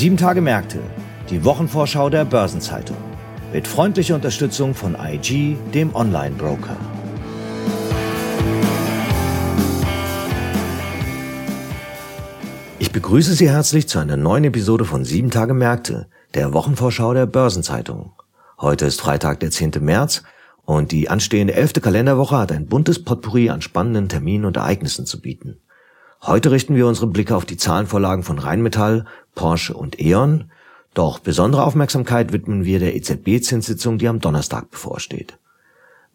Sieben Tage Märkte, die Wochenvorschau der Börsenzeitung. Mit freundlicher Unterstützung von IG, dem Online-Broker. Ich begrüße Sie herzlich zu einer neuen Episode von Sieben Tage Märkte, der Wochenvorschau der Börsenzeitung. Heute ist Freitag, der 10. März und die anstehende elfte Kalenderwoche hat ein buntes Potpourri an spannenden Terminen und Ereignissen zu bieten. Heute richten wir unsere Blicke auf die Zahlenvorlagen von Rheinmetall, Porsche und E.ON. Doch besondere Aufmerksamkeit widmen wir der EZB-Zinssitzung, die am Donnerstag bevorsteht.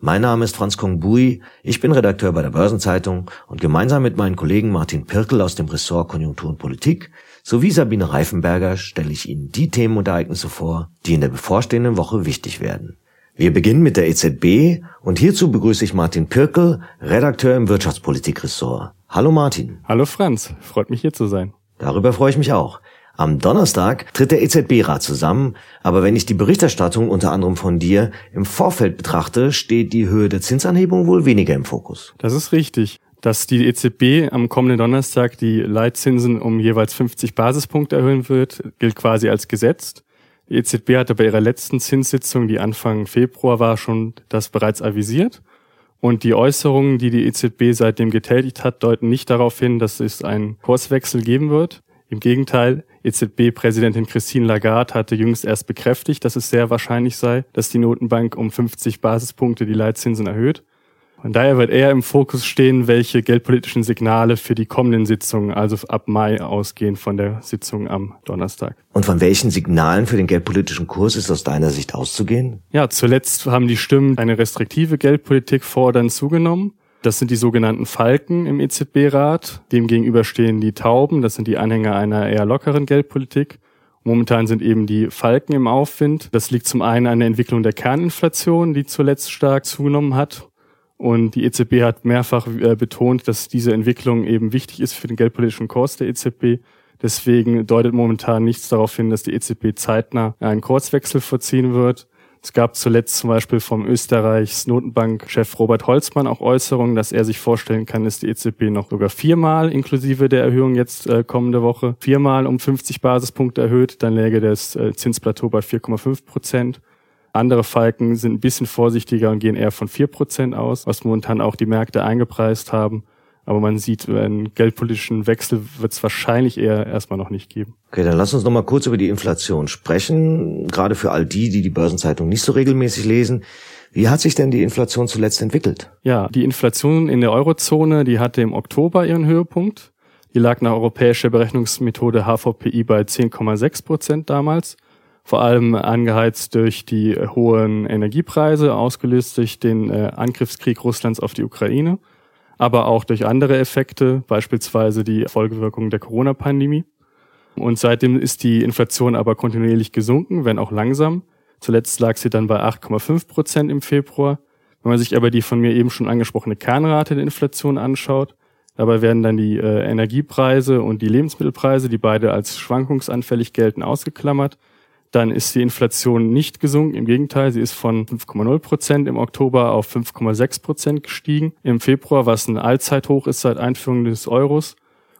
Mein Name ist Franz Kong-Bui, ich bin Redakteur bei der Börsenzeitung und gemeinsam mit meinen Kollegen Martin Pirkel aus dem Ressort Konjunktur und Politik sowie Sabine Reifenberger stelle ich Ihnen die Themen und Ereignisse vor, die in der bevorstehenden Woche wichtig werden. Wir beginnen mit der EZB und hierzu begrüße ich Martin Pirkel, Redakteur im Wirtschaftspolitikressort. Hallo Martin. Hallo Franz, freut mich hier zu sein. Darüber freue ich mich auch. Am Donnerstag tritt der EZB-Rat zusammen, aber wenn ich die Berichterstattung unter anderem von dir im Vorfeld betrachte, steht die Höhe der Zinsanhebung wohl weniger im Fokus. Das ist richtig. Dass die EZB am kommenden Donnerstag die Leitzinsen um jeweils 50 Basispunkte erhöhen wird, gilt quasi als gesetzt. Die EZB hatte bei ihrer letzten Zinssitzung, die Anfang Februar war, schon das bereits avisiert. Und die Äußerungen, die die EZB seitdem getätigt hat, deuten nicht darauf hin, dass es einen Kurswechsel geben wird. Im Gegenteil, EZB-Präsidentin Christine Lagarde hatte jüngst erst bekräftigt, dass es sehr wahrscheinlich sei, dass die Notenbank um 50 Basispunkte die Leitzinsen erhöht. Von daher wird eher im Fokus stehen, welche geldpolitischen Signale für die kommenden Sitzungen, also ab Mai, ausgehen von der Sitzung am Donnerstag. Und von welchen Signalen für den geldpolitischen Kurs ist aus deiner Sicht auszugehen? Ja, zuletzt haben die Stimmen eine restriktive Geldpolitik fordern zugenommen. Das sind die sogenannten Falken im EZB-Rat. Demgegenüber stehen die Tauben. Das sind die Anhänger einer eher lockeren Geldpolitik. Momentan sind eben die Falken im Aufwind. Das liegt zum einen an der Entwicklung der Kerninflation, die zuletzt stark zugenommen hat. Und die EZB hat mehrfach äh, betont, dass diese Entwicklung eben wichtig ist für den geldpolitischen Kurs der EZB. Deswegen deutet momentan nichts darauf hin, dass die EZB zeitnah einen Kurswechsel vorziehen wird. Es gab zuletzt zum Beispiel vom Österreichs Notenbankchef Robert Holzmann auch Äußerungen, dass er sich vorstellen kann, dass die EZB noch sogar viermal inklusive der Erhöhung jetzt äh, kommende Woche viermal um 50 Basispunkte erhöht. Dann läge das äh, Zinsplateau bei 4,5 Prozent. Andere Falken sind ein bisschen vorsichtiger und gehen eher von vier Prozent aus, was momentan auch die Märkte eingepreist haben. Aber man sieht, einen geldpolitischen Wechsel wird es wahrscheinlich eher erstmal noch nicht geben. Okay, dann lass uns noch mal kurz über die Inflation sprechen. Gerade für all die, die die Börsenzeitung nicht so regelmäßig lesen. Wie hat sich denn die Inflation zuletzt entwickelt? Ja, die Inflation in der Eurozone, die hatte im Oktober ihren Höhepunkt. Die lag nach europäischer Berechnungsmethode HVPI bei 10,6 Prozent damals vor allem angeheizt durch die hohen Energiepreise, ausgelöst durch den äh, Angriffskrieg Russlands auf die Ukraine, aber auch durch andere Effekte, beispielsweise die Folgewirkungen der Corona-Pandemie. Und seitdem ist die Inflation aber kontinuierlich gesunken, wenn auch langsam. Zuletzt lag sie dann bei 8,5 Prozent im Februar. Wenn man sich aber die von mir eben schon angesprochene Kernrate der Inflation anschaut, dabei werden dann die äh, Energiepreise und die Lebensmittelpreise, die beide als schwankungsanfällig gelten, ausgeklammert dann ist die Inflation nicht gesunken. Im Gegenteil, sie ist von 5,0 Prozent im Oktober auf 5,6 Prozent gestiegen im Februar, was ein Allzeithoch ist seit Einführung des Euros.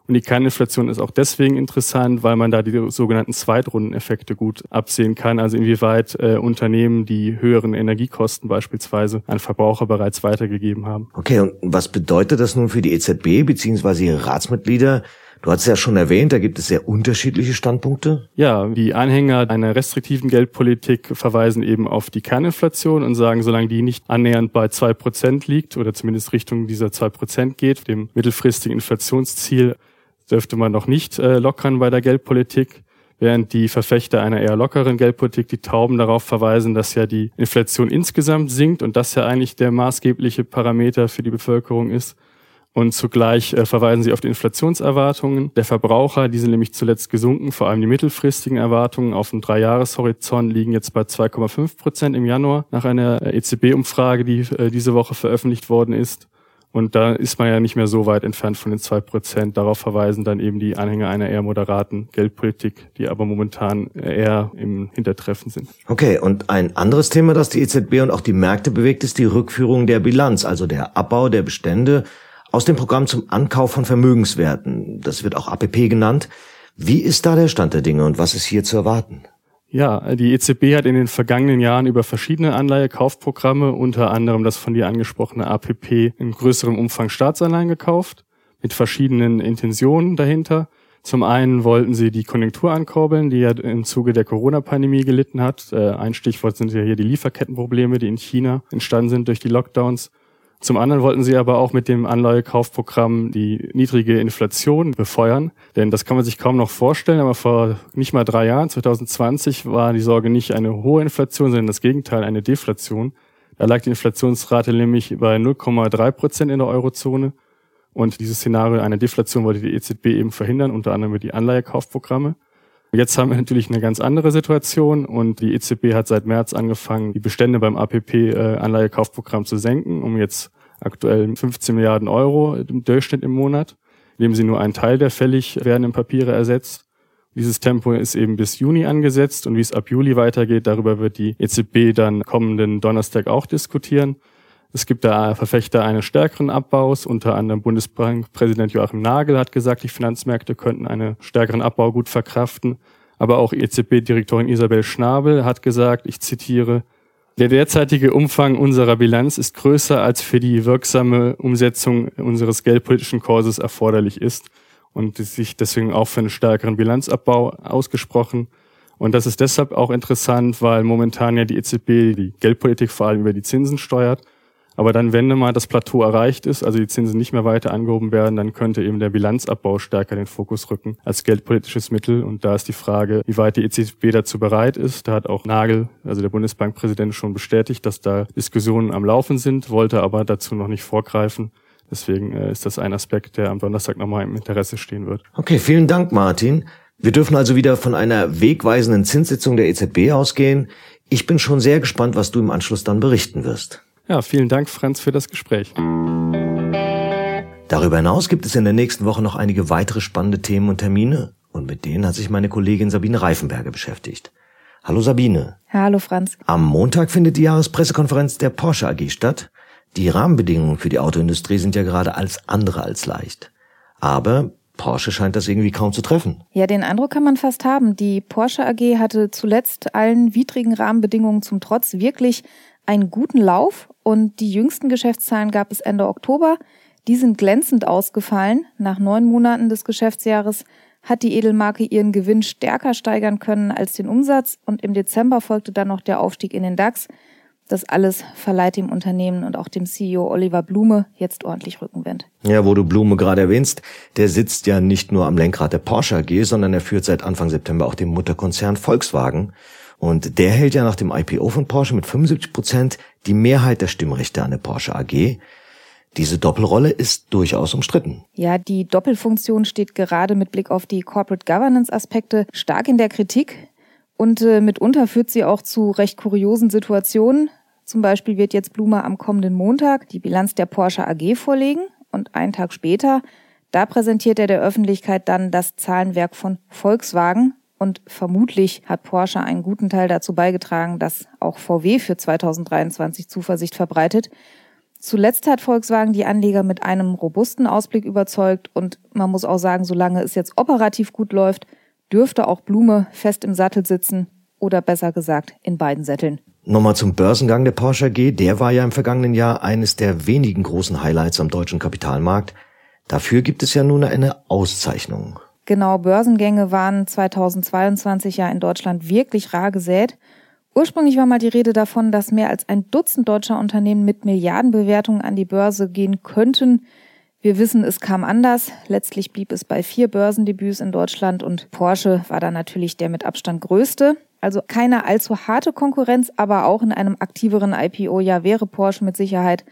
Und die Kerninflation ist auch deswegen interessant, weil man da die sogenannten Zweitrundeneffekte gut absehen kann. Also inwieweit äh, Unternehmen die höheren Energiekosten beispielsweise an Verbraucher bereits weitergegeben haben. Okay, und was bedeutet das nun für die EZB bzw. ihre Ratsmitglieder? Du hast ja schon erwähnt, da gibt es sehr unterschiedliche Standpunkte. Ja, die Anhänger einer restriktiven Geldpolitik verweisen eben auf die Kerninflation und sagen, solange die nicht annähernd bei zwei Prozent liegt oder zumindest Richtung dieser zwei Prozent geht, dem mittelfristigen Inflationsziel, dürfte man noch nicht äh, lockern bei der Geldpolitik während die Verfechter einer eher lockeren Geldpolitik, die Tauben darauf verweisen, dass ja die Inflation insgesamt sinkt und das ja eigentlich der maßgebliche Parameter für die Bevölkerung ist. Und zugleich äh, verweisen sie auf die Inflationserwartungen der Verbraucher. Die sind nämlich zuletzt gesunken. Vor allem die mittelfristigen Erwartungen auf dem Dreijahreshorizont liegen jetzt bei 2,5 Prozent im Januar nach einer äh, EZB-Umfrage, die äh, diese Woche veröffentlicht worden ist. Und da ist man ja nicht mehr so weit entfernt von den zwei Prozent. Darauf verweisen dann eben die Anhänger einer eher moderaten Geldpolitik, die aber momentan eher im Hintertreffen sind. Okay, und ein anderes Thema, das die EZB und auch die Märkte bewegt, ist die Rückführung der Bilanz, also der Abbau der Bestände aus dem Programm zum Ankauf von Vermögenswerten. Das wird auch APP genannt. Wie ist da der Stand der Dinge und was ist hier zu erwarten? Ja, die EZB hat in den vergangenen Jahren über verschiedene Anleihekaufprogramme, unter anderem das von dir angesprochene APP, in größerem Umfang Staatsanleihen gekauft, mit verschiedenen Intentionen dahinter. Zum einen wollten sie die Konjunktur ankurbeln, die ja im Zuge der Corona-Pandemie gelitten hat. Äh, ein Stichwort sind ja hier die Lieferkettenprobleme, die in China entstanden sind durch die Lockdowns. Zum anderen wollten sie aber auch mit dem Anleihekaufprogramm die niedrige Inflation befeuern. Denn das kann man sich kaum noch vorstellen, aber vor nicht mal drei Jahren, 2020, war die Sorge nicht eine hohe Inflation, sondern das Gegenteil, eine Deflation. Da lag die Inflationsrate nämlich bei 0,3 Prozent in der Eurozone. Und dieses Szenario einer Deflation wollte die EZB eben verhindern, unter anderem mit die Anleihekaufprogramme. Jetzt haben wir natürlich eine ganz andere Situation und die EZB hat seit März angefangen, die Bestände beim APP-Anleihekaufprogramm äh, zu senken, um jetzt aktuell 15 Milliarden Euro im Durchschnitt im Monat, indem sie nur einen Teil der fällig werdenden Papiere ersetzt. Dieses Tempo ist eben bis Juni angesetzt und wie es ab Juli weitergeht, darüber wird die EZB dann kommenden Donnerstag auch diskutieren. Es gibt da Verfechter eines stärkeren Abbaus, unter anderem Bundesbankpräsident Joachim Nagel hat gesagt, die Finanzmärkte könnten einen stärkeren Abbau gut verkraften. Aber auch EZB-Direktorin Isabel Schnabel hat gesagt, ich zitiere, der derzeitige Umfang unserer Bilanz ist größer, als für die wirksame Umsetzung unseres geldpolitischen Kurses erforderlich ist und sich deswegen auch für einen stärkeren Bilanzabbau ausgesprochen. Und das ist deshalb auch interessant, weil momentan ja die EZB die Geldpolitik vor allem über die Zinsen steuert aber dann, wenn mal das Plateau erreicht ist, also die Zinsen nicht mehr weiter angehoben werden, dann könnte eben der Bilanzabbau stärker den Fokus rücken als geldpolitisches Mittel. Und da ist die Frage, wie weit die EZB dazu bereit ist. Da hat auch Nagel, also der Bundesbankpräsident, schon bestätigt, dass da Diskussionen am Laufen sind, wollte aber dazu noch nicht vorgreifen. Deswegen äh, ist das ein Aspekt, der am Donnerstag nochmal im Interesse stehen wird. Okay, vielen Dank, Martin. Wir dürfen also wieder von einer wegweisenden Zinssitzung der EZB ausgehen. Ich bin schon sehr gespannt, was du im Anschluss dann berichten wirst. Ja, vielen Dank, Franz, für das Gespräch. Darüber hinaus gibt es in der nächsten Woche noch einige weitere spannende Themen und Termine und mit denen hat sich meine Kollegin Sabine Reifenberger beschäftigt. Hallo Sabine. Hallo Franz. Am Montag findet die Jahrespressekonferenz der Porsche AG statt. Die Rahmenbedingungen für die Autoindustrie sind ja gerade alles andere als leicht. Aber Porsche scheint das irgendwie kaum zu treffen. Ja, den Eindruck kann man fast haben. Die Porsche AG hatte zuletzt allen widrigen Rahmenbedingungen zum Trotz wirklich einen guten Lauf und die jüngsten Geschäftszahlen gab es Ende Oktober. Die sind glänzend ausgefallen. Nach neun Monaten des Geschäftsjahres hat die Edelmarke ihren Gewinn stärker steigern können als den Umsatz und im Dezember folgte dann noch der Aufstieg in den DAX. Das alles verleiht dem Unternehmen und auch dem CEO Oliver Blume jetzt ordentlich Rückenwind. Ja, wo du Blume gerade erwähnst, der sitzt ja nicht nur am Lenkrad der Porsche AG, sondern er führt seit Anfang September auch den Mutterkonzern Volkswagen. Und der hält ja nach dem IPO von Porsche mit 75 Prozent die Mehrheit der Stimmrechte an der Porsche AG. Diese Doppelrolle ist durchaus umstritten. Ja, die Doppelfunktion steht gerade mit Blick auf die Corporate Governance Aspekte stark in der Kritik. Und äh, mitunter führt sie auch zu recht kuriosen Situationen. Zum Beispiel wird jetzt Blumer am kommenden Montag die Bilanz der Porsche AG vorlegen und einen Tag später, da präsentiert er der Öffentlichkeit dann das Zahlenwerk von Volkswagen, und vermutlich hat Porsche einen guten Teil dazu beigetragen, dass auch VW für 2023 Zuversicht verbreitet. Zuletzt hat Volkswagen die Anleger mit einem robusten Ausblick überzeugt und man muss auch sagen, solange es jetzt operativ gut läuft, dürfte auch Blume fest im Sattel sitzen oder besser gesagt in beiden Sätteln. Nochmal zum Börsengang der Porsche AG. Der war ja im vergangenen Jahr eines der wenigen großen Highlights am deutschen Kapitalmarkt. Dafür gibt es ja nun eine Auszeichnung. Genau, Börsengänge waren 2022 ja in Deutschland wirklich rar gesät. Ursprünglich war mal die Rede davon, dass mehr als ein Dutzend deutscher Unternehmen mit Milliardenbewertungen an die Börse gehen könnten. Wir wissen, es kam anders. Letztlich blieb es bei vier Börsendebüts in Deutschland und Porsche war da natürlich der mit Abstand größte. Also keine allzu harte Konkurrenz, aber auch in einem aktiveren IPO-Jahr wäre Porsche mit Sicherheit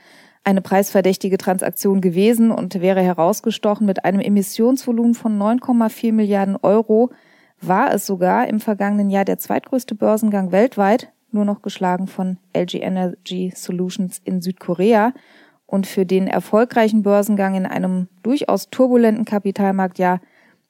eine preisverdächtige Transaktion gewesen und wäre herausgestochen mit einem Emissionsvolumen von 9,4 Milliarden Euro, war es sogar im vergangenen Jahr der zweitgrößte Börsengang weltweit, nur noch geschlagen von LG Energy Solutions in Südkorea. Und für den erfolgreichen Börsengang in einem durchaus turbulenten Kapitalmarktjahr,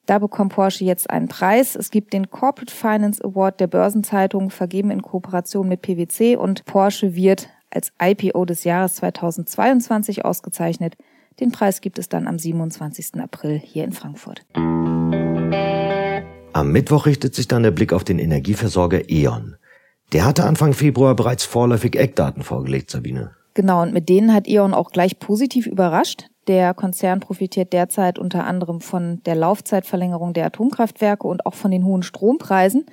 da bekommt Porsche jetzt einen Preis. Es gibt den Corporate Finance Award der Börsenzeitung, vergeben in Kooperation mit PwC und Porsche wird als IPO des Jahres 2022 ausgezeichnet. Den Preis gibt es dann am 27. April hier in Frankfurt. Am Mittwoch richtet sich dann der Blick auf den Energieversorger E.ON. Der hatte Anfang Februar bereits vorläufig Eckdaten vorgelegt, Sabine. Genau, und mit denen hat E.ON auch gleich positiv überrascht. Der Konzern profitiert derzeit unter anderem von der Laufzeitverlängerung der Atomkraftwerke und auch von den hohen Strompreisen.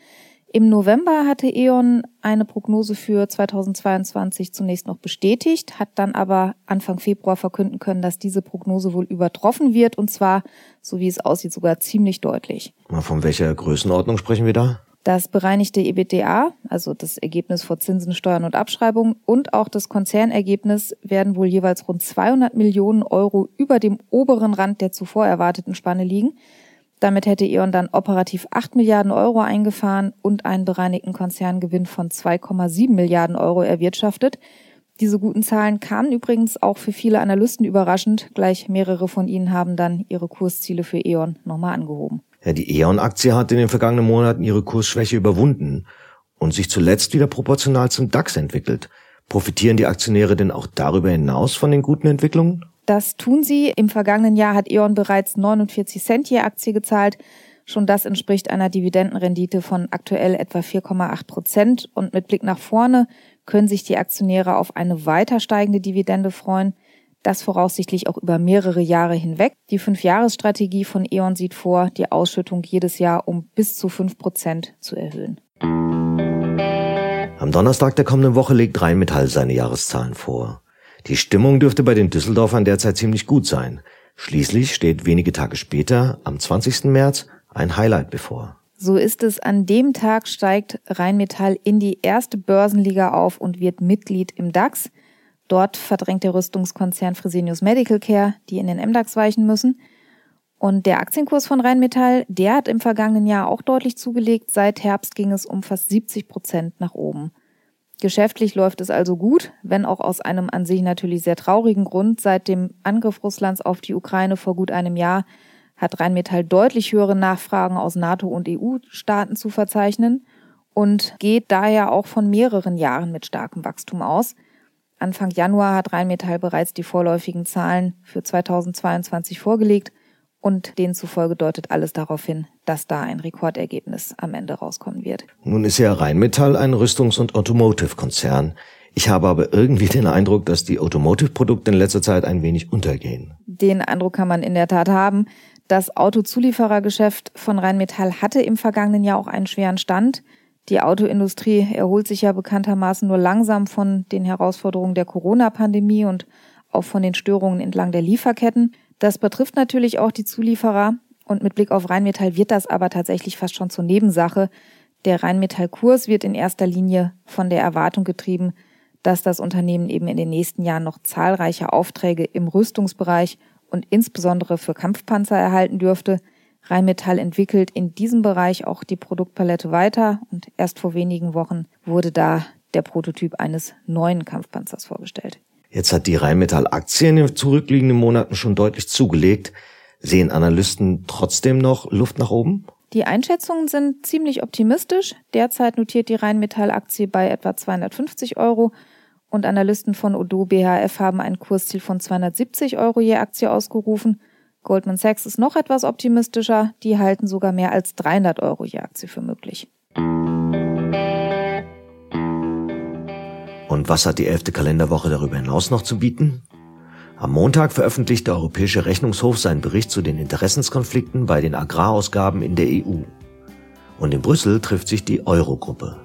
Im November hatte E.ON eine Prognose für 2022 zunächst noch bestätigt, hat dann aber Anfang Februar verkünden können, dass diese Prognose wohl übertroffen wird und zwar, so wie es aussieht, sogar ziemlich deutlich. Von welcher Größenordnung sprechen wir da? Das bereinigte EBITDA, also das Ergebnis vor Zinsen, Steuern und Abschreibungen und auch das Konzernergebnis werden wohl jeweils rund 200 Millionen Euro über dem oberen Rand der zuvor erwarteten Spanne liegen. Damit hätte E.ON dann operativ 8 Milliarden Euro eingefahren und einen bereinigten Konzerngewinn von 2,7 Milliarden Euro erwirtschaftet. Diese guten Zahlen kamen übrigens auch für viele Analysten überraschend. Gleich mehrere von ihnen haben dann ihre Kursziele für E.ON nochmal angehoben. Ja, die E.ON-Aktie hat in den vergangenen Monaten ihre Kursschwäche überwunden und sich zuletzt wieder proportional zum DAX entwickelt. Profitieren die Aktionäre denn auch darüber hinaus von den guten Entwicklungen? Das tun sie. Im vergangenen Jahr hat E.ON bereits 49 Cent je Aktie gezahlt. Schon das entspricht einer Dividendenrendite von aktuell etwa 4,8 Prozent. Und mit Blick nach vorne können sich die Aktionäre auf eine weiter steigende Dividende freuen. Das voraussichtlich auch über mehrere Jahre hinweg. Die Fünfjahresstrategie von E.ON sieht vor, die Ausschüttung jedes Jahr um bis zu 5 Prozent zu erhöhen. Am Donnerstag der kommenden Woche legt Rheinmetall seine Jahreszahlen vor. Die Stimmung dürfte bei den Düsseldorfern derzeit ziemlich gut sein. Schließlich steht wenige Tage später, am 20. März, ein Highlight bevor. So ist es. An dem Tag steigt Rheinmetall in die erste Börsenliga auf und wird Mitglied im DAX. Dort verdrängt der Rüstungskonzern Fresenius Medical Care, die in den MDAX weichen müssen. Und der Aktienkurs von Rheinmetall, der hat im vergangenen Jahr auch deutlich zugelegt. Seit Herbst ging es um fast 70 Prozent nach oben. Geschäftlich läuft es also gut, wenn auch aus einem an sich natürlich sehr traurigen Grund. Seit dem Angriff Russlands auf die Ukraine vor gut einem Jahr hat Rheinmetall deutlich höhere Nachfragen aus NATO und EU-Staaten zu verzeichnen und geht daher auch von mehreren Jahren mit starkem Wachstum aus. Anfang Januar hat Rheinmetall bereits die vorläufigen Zahlen für 2022 vorgelegt und denen zufolge deutet alles darauf hin, dass da ein Rekordergebnis am Ende rauskommen wird. Nun ist ja Rheinmetall ein Rüstungs- und Automotive-Konzern. Ich habe aber irgendwie den Eindruck, dass die Automotive-Produkte in letzter Zeit ein wenig untergehen. Den Eindruck kann man in der Tat haben. Das Autozulieferergeschäft von Rheinmetall hatte im vergangenen Jahr auch einen schweren Stand. Die Autoindustrie erholt sich ja bekanntermaßen nur langsam von den Herausforderungen der Corona-Pandemie und auch von den Störungen entlang der Lieferketten. Das betrifft natürlich auch die Zulieferer und mit Blick auf Rheinmetall wird das aber tatsächlich fast schon zur Nebensache. Der Rheinmetall-Kurs wird in erster Linie von der Erwartung getrieben, dass das Unternehmen eben in den nächsten Jahren noch zahlreiche Aufträge im Rüstungsbereich und insbesondere für Kampfpanzer erhalten dürfte. Rheinmetall entwickelt in diesem Bereich auch die Produktpalette weiter und erst vor wenigen Wochen wurde da der Prototyp eines neuen Kampfpanzers vorgestellt. Jetzt hat die Rheinmetall-Aktie in den zurückliegenden Monaten schon deutlich zugelegt. Sehen Analysten trotzdem noch Luft nach oben? Die Einschätzungen sind ziemlich optimistisch. Derzeit notiert die Rheinmetall-Aktie bei etwa 250 Euro und Analysten von Odo BHF haben ein Kursziel von 270 Euro je Aktie ausgerufen. Goldman Sachs ist noch etwas optimistischer. Die halten sogar mehr als 300 Euro je Aktie für möglich. Und was hat die elfte Kalenderwoche darüber hinaus noch zu bieten? Am Montag veröffentlicht der Europäische Rechnungshof seinen Bericht zu den Interessenskonflikten bei den Agrarausgaben in der EU. Und in Brüssel trifft sich die Eurogruppe.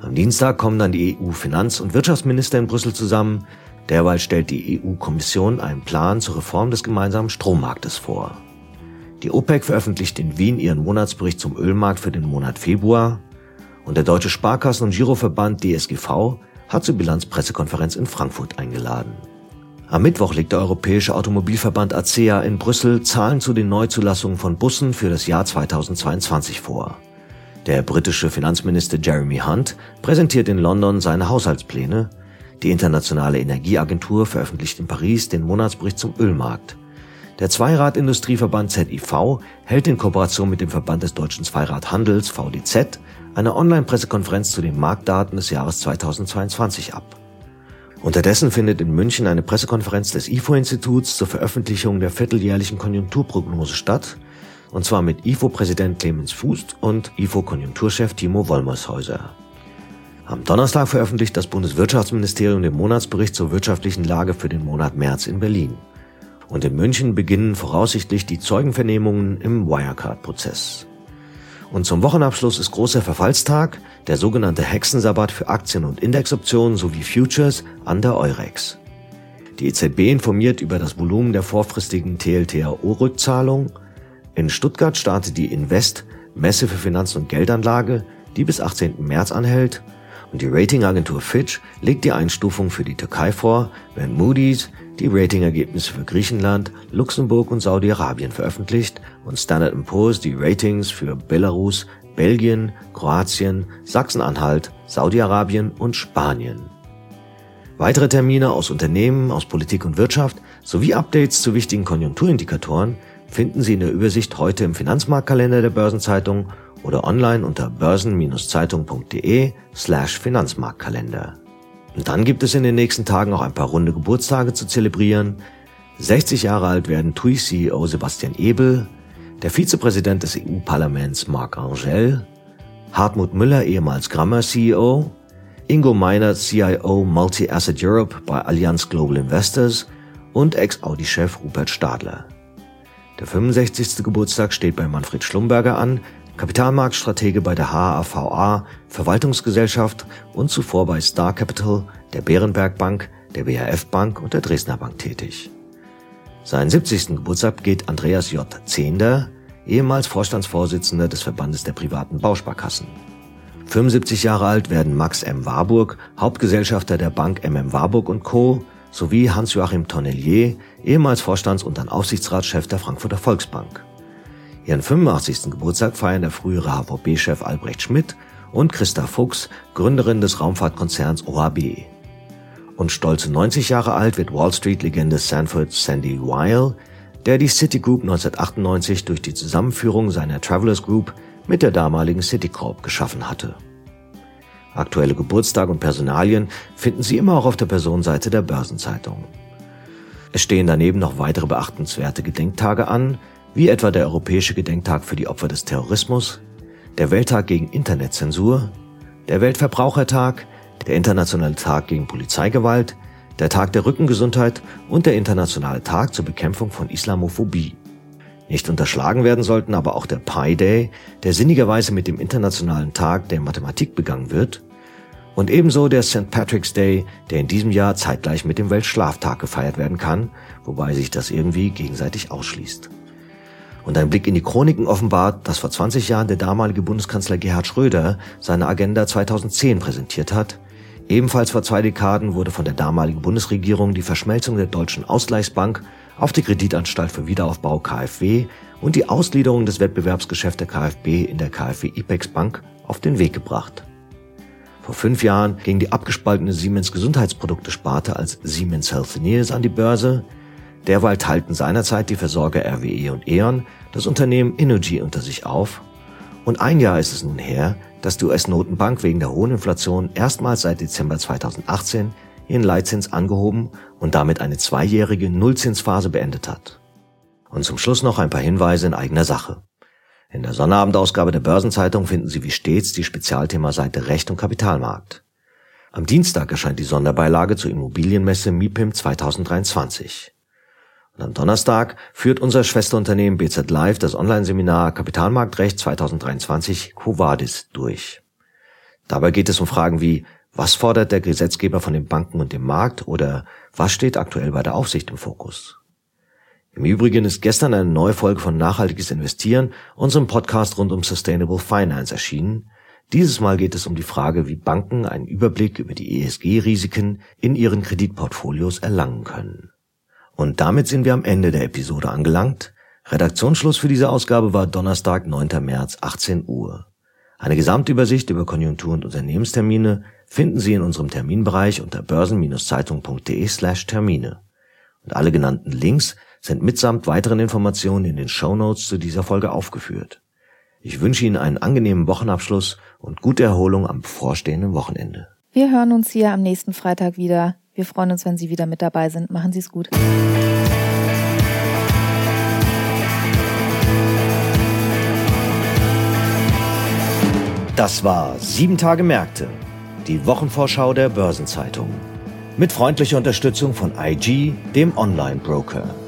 Am Dienstag kommen dann die EU-Finanz- und Wirtschaftsminister in Brüssel zusammen. Derweil stellt die EU-Kommission einen Plan zur Reform des gemeinsamen Strommarktes vor. Die OPEC veröffentlicht in Wien ihren Monatsbericht zum Ölmarkt für den Monat Februar und der Deutsche Sparkassen- und Giroverband DSGV hat zur Bilanzpressekonferenz in Frankfurt eingeladen. Am Mittwoch legt der Europäische Automobilverband ACEA in Brüssel Zahlen zu den Neuzulassungen von Bussen für das Jahr 2022 vor. Der britische Finanzminister Jeremy Hunt präsentiert in London seine Haushaltspläne. Die Internationale Energieagentur veröffentlicht in Paris den Monatsbericht zum Ölmarkt. Der Zweiradindustrieverband ZIV hält in Kooperation mit dem Verband des deutschen Zweiradhandels VDZ eine Online-Pressekonferenz zu den Marktdaten des Jahres 2022 ab. Unterdessen findet in München eine Pressekonferenz des IFO-Instituts zur Veröffentlichung der vierteljährlichen Konjunkturprognose statt. und zwar mit IFO-Präsident Clemens Fuß und IFO-Konjunkturchef Timo Wollmershäuser. Am Donnerstag veröffentlicht das Bundeswirtschaftsministerium den Monatsbericht zur wirtschaftlichen Lage für den Monat März in Berlin. Und in München beginnen voraussichtlich die Zeugenvernehmungen im Wirecard-Prozess. Und zum Wochenabschluss ist großer Verfallstag, der sogenannte Hexensabbat für Aktien und Indexoptionen sowie Futures an der Eurex. Die EZB informiert über das Volumen der vorfristigen TLTRO-Rückzahlung. In Stuttgart startet die Invest, Messe für Finanz- und Geldanlage, die bis 18. März anhält. Und die Ratingagentur Fitch legt die Einstufung für die Türkei vor, während Moody's die Ratingergebnisse für Griechenland, Luxemburg und Saudi-Arabien veröffentlicht und Standard Poor's die Ratings für Belarus, Belgien, Kroatien, Sachsen-Anhalt, Saudi-Arabien und Spanien. Weitere Termine aus Unternehmen, aus Politik und Wirtschaft sowie Updates zu wichtigen Konjunkturindikatoren finden Sie in der Übersicht heute im Finanzmarktkalender der Börsenzeitung oder online unter börsen-zeitung.de slash Finanzmarktkalender. Und dann gibt es in den nächsten Tagen auch ein paar runde Geburtstage zu zelebrieren. 60 Jahre alt werden TUI-CEO Sebastian Ebel, der Vizepräsident des EU-Parlaments Marc Angel, Hartmut Müller, ehemals Grammer-CEO, Ingo Meiner, CIO Multi-Asset Europe bei Allianz Global Investors und Ex-Audi-Chef Rupert Stadler. Der 65. Geburtstag steht bei Manfred Schlumberger an, Kapitalmarktstratege bei der HAVA Verwaltungsgesellschaft und zuvor bei Star Capital, der Bärenberg Bank, der BHF Bank und der Dresdner Bank tätig. Seinen 70. Geburtstag geht Andreas J. Zehnder, ehemals Vorstandsvorsitzender des Verbandes der privaten Bausparkassen. 75 Jahre alt werden Max M. Warburg, Hauptgesellschafter der Bank MM Warburg und Co., sowie Hans-Joachim Tonnelier, ehemals Vorstands- und dann Aufsichtsratschef der Frankfurter Volksbank. Ihren 85. Geburtstag feiern der frühere HVB-Chef Albrecht Schmidt und Christa Fuchs, Gründerin des Raumfahrtkonzerns OHB. Und stolze 90 Jahre alt wird Wall Street-Legende Sanford Sandy Weil, der die Citigroup 1998 durch die Zusammenführung seiner Travelers Group mit der damaligen Citicorp geschaffen hatte. Aktuelle Geburtstag und Personalien finden Sie immer auch auf der Personenseite der Börsenzeitung. Es stehen daneben noch weitere beachtenswerte Gedenktage an, wie etwa der Europäische Gedenktag für die Opfer des Terrorismus, der Welttag gegen Internetzensur, der Weltverbrauchertag, der Internationale Tag gegen Polizeigewalt, der Tag der Rückengesundheit und der Internationale Tag zur Bekämpfung von Islamophobie. Nicht unterschlagen werden sollten aber auch der Pi Day, der sinnigerweise mit dem Internationalen Tag der Mathematik begangen wird, und ebenso der St. Patrick's Day, der in diesem Jahr zeitgleich mit dem Weltschlaftag gefeiert werden kann, wobei sich das irgendwie gegenseitig ausschließt. Und ein Blick in die Chroniken offenbart, dass vor 20 Jahren der damalige Bundeskanzler Gerhard Schröder seine Agenda 2010 präsentiert hat. Ebenfalls vor zwei Dekaden wurde von der damaligen Bundesregierung die Verschmelzung der Deutschen Ausgleichsbank auf die Kreditanstalt für Wiederaufbau KfW und die Ausgliederung des Wettbewerbsgeschäfts der KfB in der KfW IPEX Bank auf den Weg gebracht. Vor fünf Jahren ging die abgespaltene Siemens Gesundheitsprodukte-Sparte als Siemens Healthineers an die Börse. Derweil teilten seinerzeit die Versorger RWE und E.ON das Unternehmen Energy unter sich auf. Und ein Jahr ist es nun her, dass die US-Notenbank wegen der hohen Inflation erstmals seit Dezember 2018 ihren Leitzins angehoben und damit eine zweijährige Nullzinsphase beendet hat. Und zum Schluss noch ein paar Hinweise in eigener Sache. In der Sonnabendausgabe der Börsenzeitung finden Sie wie stets die Spezialthemaseite Recht und Kapitalmarkt. Am Dienstag erscheint die Sonderbeilage zur Immobilienmesse MIPIM 2023. Und am Donnerstag führt unser Schwesterunternehmen BZ Live das Online-Seminar Kapitalmarktrecht 2023 Covadis durch. Dabei geht es um Fragen wie, was fordert der Gesetzgeber von den Banken und dem Markt oder was steht aktuell bei der Aufsicht im Fokus? Im Übrigen ist gestern eine neue Folge von Nachhaltiges Investieren, unserem Podcast rund um Sustainable Finance erschienen. Dieses Mal geht es um die Frage, wie Banken einen Überblick über die ESG-Risiken in ihren Kreditportfolios erlangen können. Und damit sind wir am Ende der Episode angelangt. Redaktionsschluss für diese Ausgabe war Donnerstag, 9. März, 18 Uhr. Eine Gesamtübersicht über Konjunktur- und Unternehmenstermine finden Sie in unserem Terminbereich unter börsen-zeitung.de slash Termine. Und alle genannten Links sind mitsamt weiteren Informationen in den Show Notes zu dieser Folge aufgeführt. Ich wünsche Ihnen einen angenehmen Wochenabschluss und gute Erholung am bevorstehenden Wochenende. Wir hören uns hier am nächsten Freitag wieder. Wir freuen uns, wenn Sie wieder mit dabei sind. Machen Sie es gut. Das war Sieben Tage Märkte, die Wochenvorschau der Börsenzeitung. Mit freundlicher Unterstützung von IG, dem Online-Broker.